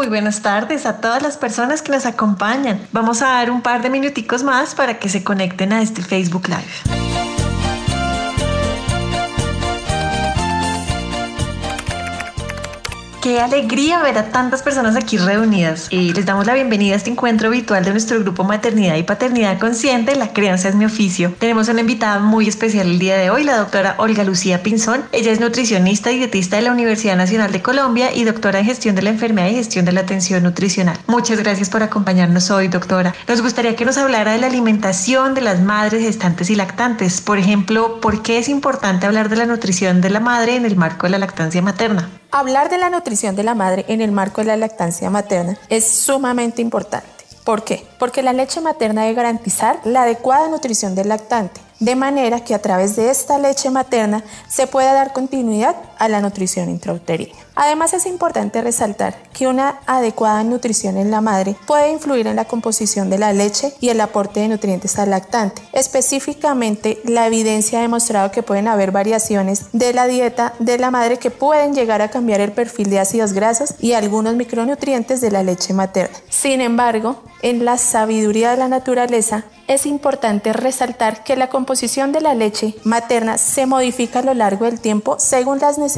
Muy buenas tardes a todas las personas que nos acompañan. Vamos a dar un par de minuticos más para que se conecten a este Facebook Live. Qué alegría ver a tantas personas aquí reunidas. Y les damos la bienvenida a este encuentro virtual de nuestro grupo Maternidad y Paternidad Consciente. La crianza es mi oficio. Tenemos una invitada muy especial el día de hoy, la doctora Olga Lucía Pinzón. Ella es nutricionista y dietista de la Universidad Nacional de Colombia y doctora en gestión de la enfermedad y gestión de la atención nutricional. Muchas gracias por acompañarnos hoy, doctora. Nos gustaría que nos hablara de la alimentación de las madres gestantes y lactantes. Por ejemplo, ¿por qué es importante hablar de la nutrición de la madre en el marco de la lactancia materna? Hablar de la nutrición de la madre en el marco de la lactancia materna es sumamente importante. ¿Por qué? Porque la leche materna debe garantizar la adecuada nutrición del lactante de manera que a través de esta leche materna se pueda dar continuidad a la nutrición intrauterina. Además es importante resaltar que una adecuada nutrición en la madre puede influir en la composición de la leche y el aporte de nutrientes al lactante. Específicamente, la evidencia ha demostrado que pueden haber variaciones de la dieta de la madre que pueden llegar a cambiar el perfil de ácidos grasos y algunos micronutrientes de la leche materna. Sin embargo, en la sabiduría de la naturaleza, es importante resaltar que la composición de la leche materna se modifica a lo largo del tiempo según las necesidades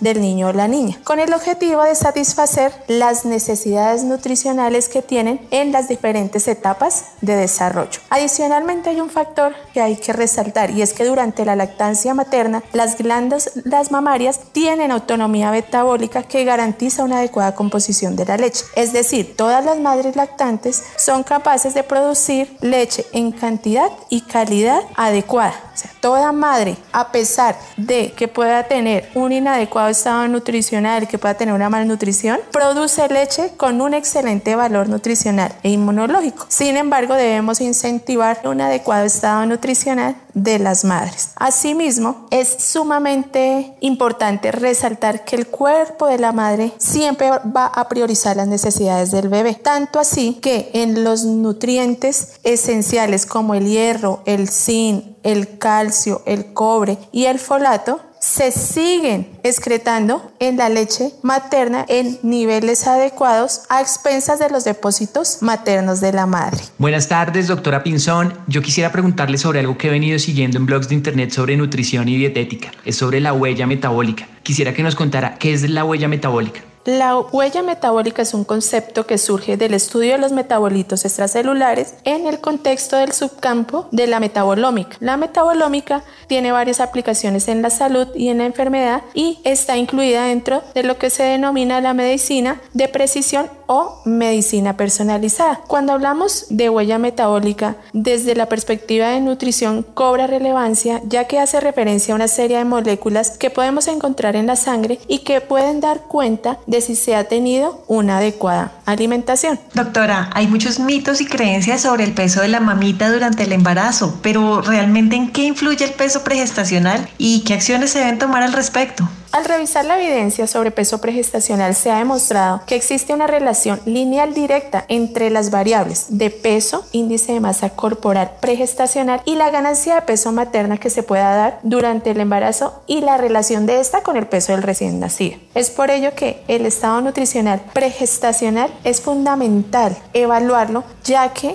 del niño o la niña, con el objetivo de satisfacer las necesidades nutricionales que tienen en las diferentes etapas de desarrollo. Adicionalmente hay un factor que hay que resaltar y es que durante la lactancia materna las glándulas mamarias tienen autonomía metabólica que garantiza una adecuada composición de la leche. Es decir, todas las madres lactantes son capaces de producir leche en cantidad y calidad adecuada. O sea, toda madre, a pesar de que pueda tener un inadecuado estado nutricional, que pueda tener una malnutrición, produce leche con un excelente valor nutricional e inmunológico. Sin embargo, debemos incentivar un adecuado estado nutricional de las madres. Asimismo, es sumamente importante resaltar que el cuerpo de la madre siempre va a priorizar las necesidades del bebé, tanto así que en los nutrientes esenciales como el hierro, el zinc, el calcio, el cobre y el folato se siguen excretando en la leche materna en niveles adecuados a expensas de los depósitos maternos de la madre. Buenas tardes, doctora Pinzón. Yo quisiera preguntarle sobre algo que he venido siguiendo en blogs de internet sobre nutrición y dietética. Es sobre la huella metabólica. Quisiera que nos contara qué es la huella metabólica. La huella metabólica es un concepto que surge del estudio de los metabolitos extracelulares en el contexto del subcampo de la metabolómica. La metabolómica tiene varias aplicaciones en la salud y en la enfermedad y está incluida dentro de lo que se denomina la medicina de precisión o medicina personalizada. Cuando hablamos de huella metabólica desde la perspectiva de nutrición cobra relevancia ya que hace referencia a una serie de moléculas que podemos encontrar en la sangre y que pueden dar cuenta de si se ha tenido una adecuada alimentación. Doctora, hay muchos mitos y creencias sobre el peso de la mamita durante el embarazo, pero ¿realmente en qué influye el peso pregestacional y qué acciones se deben tomar al respecto? Al revisar la evidencia sobre peso pregestacional se ha demostrado que existe una relación lineal directa entre las variables de peso, índice de masa corporal pregestacional y la ganancia de peso materna que se pueda dar durante el embarazo y la relación de esta con el peso del recién nacido. Es por ello que el estado nutricional pregestacional es fundamental evaluarlo ya que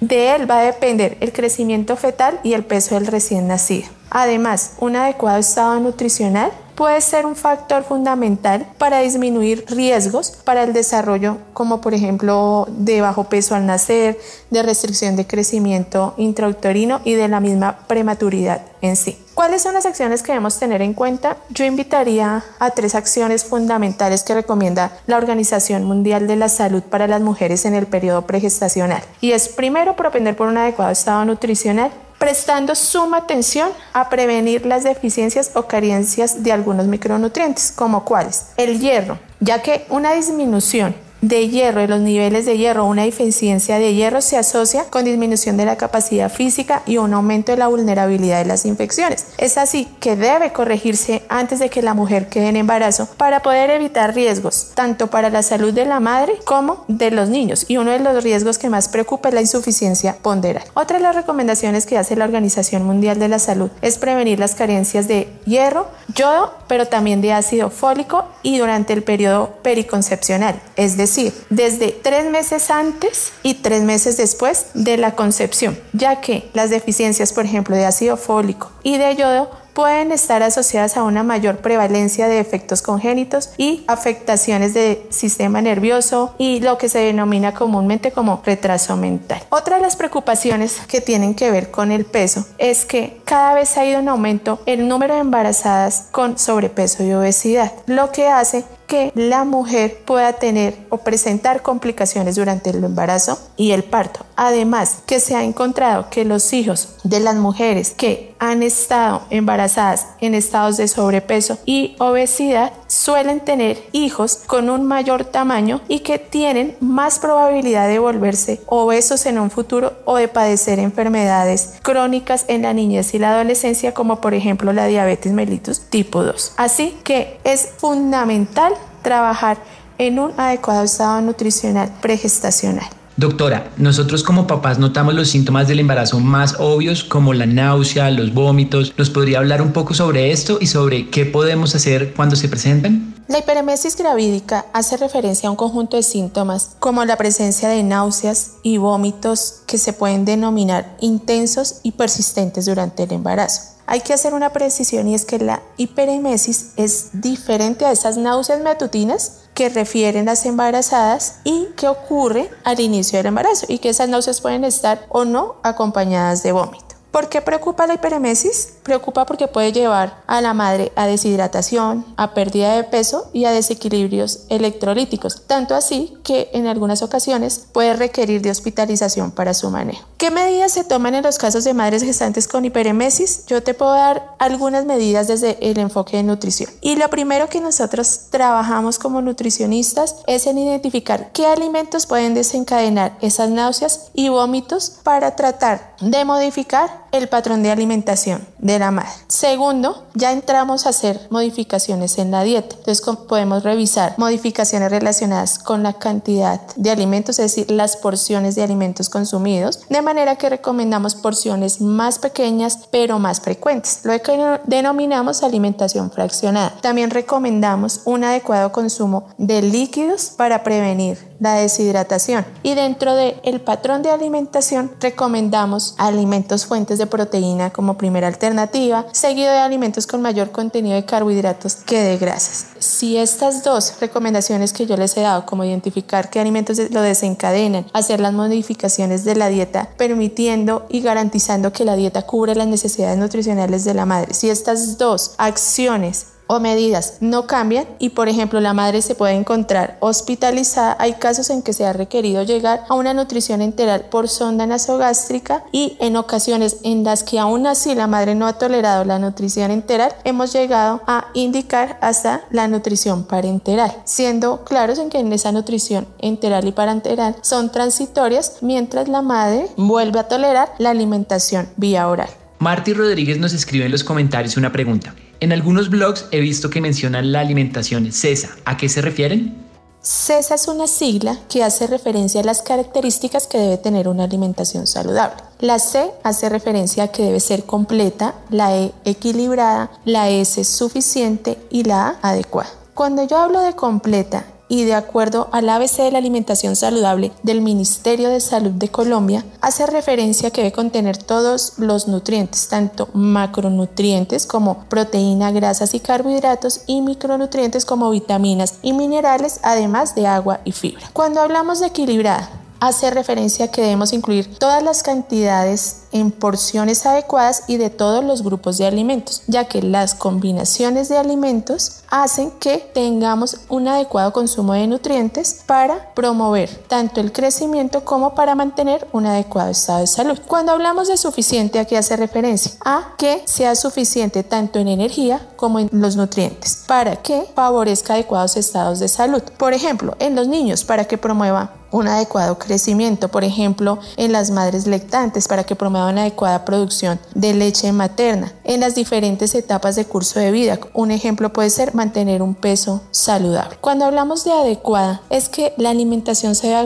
de él va a depender el crecimiento fetal y el peso del recién nacido. Además, un adecuado estado nutricional puede ser un factor fundamental para disminuir riesgos para el desarrollo, como por ejemplo de bajo peso al nacer, de restricción de crecimiento intrauterino y de la misma prematuridad en sí. ¿Cuáles son las acciones que debemos tener en cuenta? Yo invitaría a tres acciones fundamentales que recomienda la Organización Mundial de la Salud para las mujeres en el periodo pregestacional. Y es primero propender por un adecuado estado nutricional, prestando suma atención a prevenir las deficiencias o carencias de algunos micronutrientes, como cuáles, el hierro, ya que una disminución de hierro, de los niveles de hierro, una deficiencia de hierro se asocia con disminución de la capacidad física y un aumento de la vulnerabilidad de las infecciones. Es así que debe corregirse antes de que la mujer quede en embarazo para poder evitar riesgos, tanto para la salud de la madre como de los niños. Y uno de los riesgos que más preocupa es la insuficiencia ponderal. Otra de las recomendaciones que hace la Organización Mundial de la Salud es prevenir las carencias de hierro, yodo, pero también de ácido fólico y durante el periodo periconcepcional, es decir, decir, desde tres meses antes y tres meses después de la concepción, ya que las deficiencias, por ejemplo, de ácido fólico y de yodo pueden estar asociadas a una mayor prevalencia de efectos congénitos y afectaciones del sistema nervioso y lo que se denomina comúnmente como retraso mental. Otra de las preocupaciones que tienen que ver con el peso es que cada vez ha ido en aumento el número de embarazadas con sobrepeso y obesidad, lo que hace que la mujer pueda tener o presentar complicaciones durante el embarazo y el parto. Además, que se ha encontrado que los hijos de las mujeres que han estado embarazadas en estados de sobrepeso y obesidad suelen tener hijos con un mayor tamaño y que tienen más probabilidad de volverse obesos en un futuro o de padecer enfermedades crónicas en la niñez y la adolescencia como por ejemplo la diabetes mellitus tipo 2. Así que es fundamental trabajar en un adecuado estado nutricional pregestacional. Doctora, nosotros como papás notamos los síntomas del embarazo más obvios como la náusea, los vómitos. ¿Nos podría hablar un poco sobre esto y sobre qué podemos hacer cuando se presentan? La hiperemesis gravídica hace referencia a un conjunto de síntomas como la presencia de náuseas y vómitos que se pueden denominar intensos y persistentes durante el embarazo. Hay que hacer una precisión y es que la hiperemesis es diferente a esas náuseas matutinas que refieren las embarazadas y que ocurre al inicio del embarazo y que esas náuseas pueden estar o no acompañadas de vómito. ¿Por qué preocupa la hiperemesis? Preocupa porque puede llevar a la madre a deshidratación, a pérdida de peso y a desequilibrios electrolíticos, tanto así que en algunas ocasiones puede requerir de hospitalización para su manejo. ¿Qué medidas se toman en los casos de madres gestantes con hiperemesis? Yo te puedo dar algunas medidas desde el enfoque de nutrición. Y lo primero que nosotros trabajamos como nutricionistas es en identificar qué alimentos pueden desencadenar esas náuseas y vómitos para tratar de modificar el patrón de alimentación la madre. Segundo, ya entramos a hacer modificaciones en la dieta. Entonces podemos revisar modificaciones relacionadas con la cantidad de alimentos, es decir, las porciones de alimentos consumidos, de manera que recomendamos porciones más pequeñas pero más frecuentes, lo que denominamos alimentación fraccionada. También recomendamos un adecuado consumo de líquidos para prevenir la deshidratación. Y dentro del el patrón de alimentación recomendamos alimentos fuentes de proteína como primera alternativa, seguido de alimentos con mayor contenido de carbohidratos que de grasas. Si estas dos recomendaciones que yo les he dado, como identificar qué alimentos lo desencadenan, hacer las modificaciones de la dieta, permitiendo y garantizando que la dieta cubre las necesidades nutricionales de la madre, si estas dos acciones o medidas no cambian y por ejemplo la madre se puede encontrar hospitalizada, hay casos en que se ha requerido llegar a una nutrición enteral por sonda nasogástrica y en ocasiones en las que aún así la madre no ha tolerado la nutrición enteral, hemos llegado a indicar hasta la nutrición parenteral, siendo claros en que en esa nutrición enteral y parenteral son transitorias mientras la madre vuelve a tolerar la alimentación vía oral. Marty Rodríguez nos escribe en los comentarios una pregunta. En algunos blogs he visto que mencionan la alimentación CESA. ¿A qué se refieren? CESA es una sigla que hace referencia a las características que debe tener una alimentación saludable. La C hace referencia a que debe ser completa, la E equilibrada, la S suficiente y la A adecuada. Cuando yo hablo de completa y de acuerdo al ABC de la alimentación saludable del Ministerio de Salud de Colombia, hace referencia que debe contener todos los nutrientes, tanto macronutrientes como proteína, grasas y carbohidratos y micronutrientes como vitaminas y minerales, además de agua y fibra. Cuando hablamos de equilibrada, hace referencia a que debemos incluir todas las cantidades en porciones adecuadas y de todos los grupos de alimentos, ya que las combinaciones de alimentos hacen que tengamos un adecuado consumo de nutrientes para promover tanto el crecimiento como para mantener un adecuado estado de salud. Cuando hablamos de suficiente, aquí hace referencia a que sea suficiente tanto en energía como en los nutrientes para que favorezca adecuados estados de salud. Por ejemplo, en los niños, para que promueva un adecuado crecimiento, por ejemplo, en las madres lactantes para que promueva una adecuada producción de leche materna, en las diferentes etapas de curso de vida. Un ejemplo puede ser mantener un peso saludable. Cuando hablamos de adecuada, es que la alimentación se debe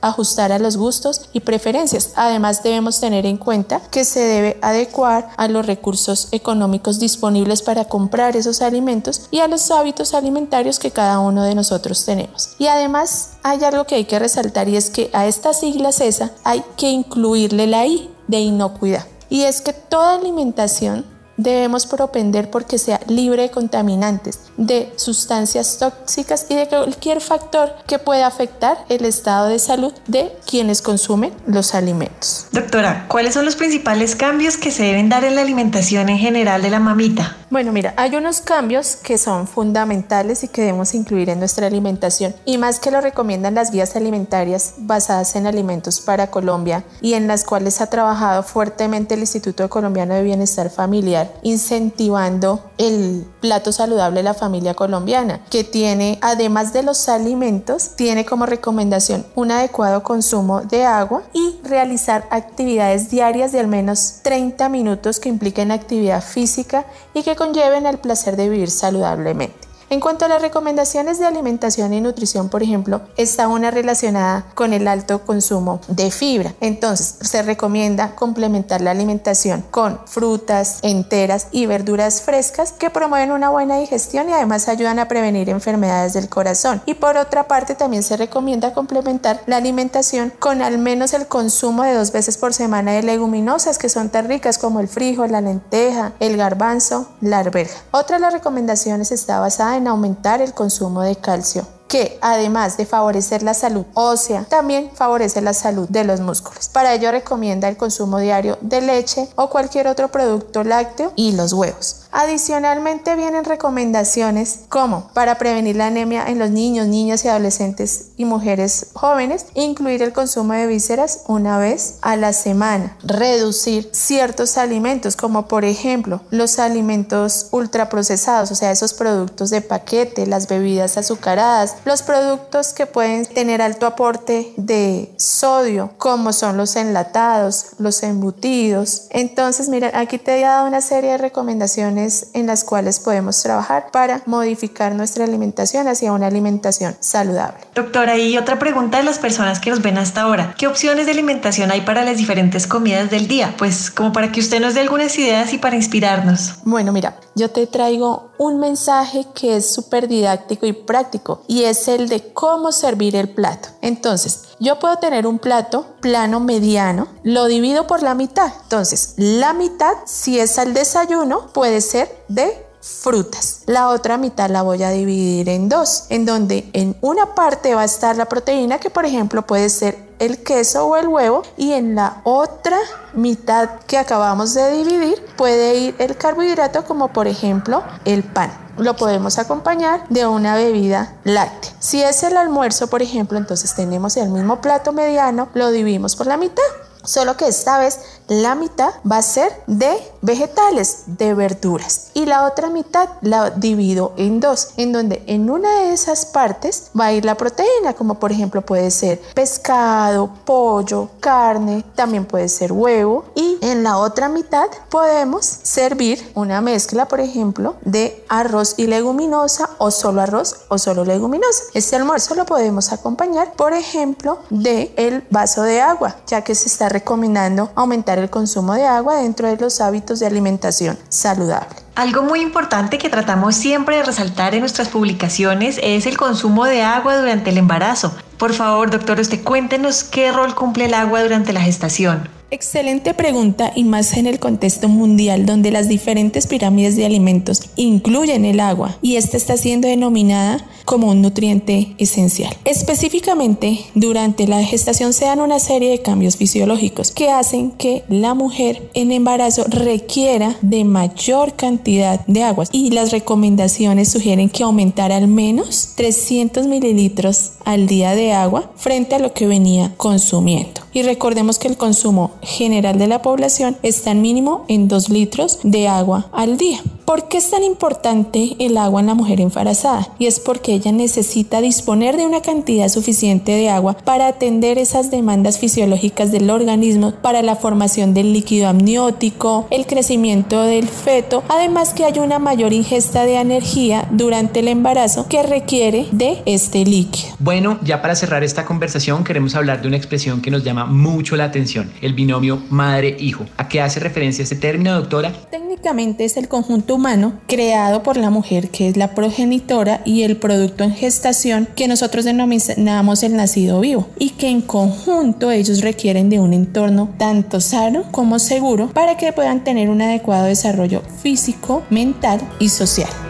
ajustar a los gustos y preferencias. Además, debemos tener en cuenta que se debe adecuar a los recursos económicos disponibles para comprar esos alimentos y a los hábitos alimentarios que cada uno de nosotros tenemos. Y además, hay algo que hay que resaltar y es que a estas siglas ESA hay que incluirle la I de inocuidad. Y es que toda alimentación debemos propender porque sea libre de contaminantes, de sustancias tóxicas y de cualquier factor que pueda afectar el estado de salud de quienes consumen los alimentos. Doctora, ¿cuáles son los principales cambios que se deben dar en la alimentación en general de la mamita? Bueno, mira, hay unos cambios que son fundamentales y que debemos incluir en nuestra alimentación. Y más que lo recomiendan las guías alimentarias basadas en alimentos para Colombia y en las cuales ha trabajado fuertemente el Instituto Colombiano de Bienestar Familiar, incentivando el plato saludable de la familia colombiana, que tiene, además de los alimentos, tiene como recomendación un adecuado consumo de agua y realizar actividades diarias de al menos 30 minutos que impliquen actividad física y que conlleven el placer de vivir saludablemente. En cuanto a las recomendaciones de alimentación y nutrición, por ejemplo, está una relacionada con el alto consumo de fibra. Entonces, se recomienda complementar la alimentación con frutas enteras y verduras frescas que promueven una buena digestión y además ayudan a prevenir enfermedades del corazón. Y por otra parte, también se recomienda complementar la alimentación con al menos el consumo de dos veces por semana de leguminosas que son tan ricas como el frijol, la lenteja, el garbanzo, la arveja. Otra de las recomendaciones está basada en en aumentar el consumo de calcio que además de favorecer la salud ósea, también favorece la salud de los músculos. Para ello recomienda el consumo diario de leche o cualquier otro producto lácteo y los huevos. Adicionalmente vienen recomendaciones como para prevenir la anemia en los niños, niñas y adolescentes y mujeres jóvenes, incluir el consumo de vísceras una vez a la semana, reducir ciertos alimentos como por ejemplo los alimentos ultraprocesados, o sea, esos productos de paquete, las bebidas azucaradas, los productos que pueden tener alto aporte de sodio, como son los enlatados, los embutidos. Entonces, mira, aquí te he dado una serie de recomendaciones en las cuales podemos trabajar para modificar nuestra alimentación hacia una alimentación saludable. Doctora, y otra pregunta de las personas que nos ven hasta ahora. ¿Qué opciones de alimentación hay para las diferentes comidas del día? Pues como para que usted nos dé algunas ideas y para inspirarnos. Bueno, mira, yo te traigo un mensaje que es súper didáctico y práctico y es el de cómo servir el plato. Entonces, yo puedo tener un plato plano mediano, lo divido por la mitad. Entonces, la mitad, si es al desayuno, puede ser de frutas. La otra mitad la voy a dividir en dos, en donde en una parte va a estar la proteína que por ejemplo puede ser el queso o el huevo y en la otra mitad que acabamos de dividir puede ir el carbohidrato como por ejemplo el pan. Lo podemos acompañar de una bebida láctea. Si es el almuerzo, por ejemplo, entonces tenemos el mismo plato mediano, lo dividimos por la mitad Solo que esta vez la mitad va a ser de vegetales, de verduras. Y la otra mitad la divido en dos, en donde en una de esas partes va a ir la proteína, como por ejemplo puede ser pescado, pollo, carne, también puede ser huevo. Y en la otra mitad podemos servir una mezcla, por ejemplo, de arroz y leguminosa o solo arroz o solo leguminosa. Este almuerzo lo podemos acompañar, por ejemplo, de el vaso de agua, ya que se está recomendando aumentar el consumo de agua dentro de los hábitos de alimentación saludable. Algo muy importante que tratamos siempre de resaltar en nuestras publicaciones es el consumo de agua durante el embarazo. Por favor, doctor, usted cuéntenos qué rol cumple el agua durante la gestación. Excelente pregunta y más en el contexto mundial donde las diferentes pirámides de alimentos incluyen el agua y esta está siendo denominada como un nutriente esencial. Específicamente, durante la gestación se dan una serie de cambios fisiológicos que hacen que la mujer en embarazo requiera de mayor cantidad de agua y las recomendaciones sugieren que aumentar al menos 300 mililitros al día de agua frente a lo que venía consumiendo. Y recordemos que el consumo general de la población está en mínimo en 2 litros de agua al día. ¿Por qué es tan importante el agua en la mujer embarazada? Y es porque ella necesita disponer de una cantidad suficiente de agua para atender esas demandas fisiológicas del organismo para la formación del líquido amniótico, el crecimiento del feto, además que hay una mayor ingesta de energía durante el embarazo que requiere de este líquido. Bueno, ya para cerrar esta conversación queremos hablar de una expresión que nos llama mucho la atención, el binomio madre-hijo. ¿A qué hace referencia este término, doctora? Técnicamente es el conjunto humano creado por la mujer que es la progenitora y el producto en gestación que nosotros denominamos el nacido vivo y que en conjunto ellos requieren de un entorno tanto sano como seguro para que puedan tener un adecuado desarrollo físico, mental y social.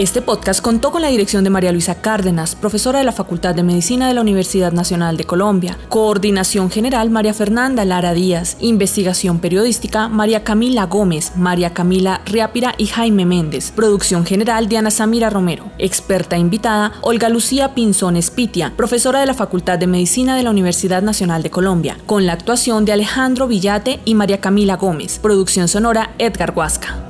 Este podcast contó con la dirección de María Luisa Cárdenas, profesora de la Facultad de Medicina de la Universidad Nacional de Colombia. Coordinación General María Fernanda Lara Díaz. Investigación periodística María Camila Gómez, María Camila Riápira y Jaime Méndez. Producción General Diana Samira Romero. Experta invitada Olga Lucía Pinzón Espitia, profesora de la Facultad de Medicina de la Universidad Nacional de Colombia. Con la actuación de Alejandro Villate y María Camila Gómez. Producción sonora Edgar Huasca.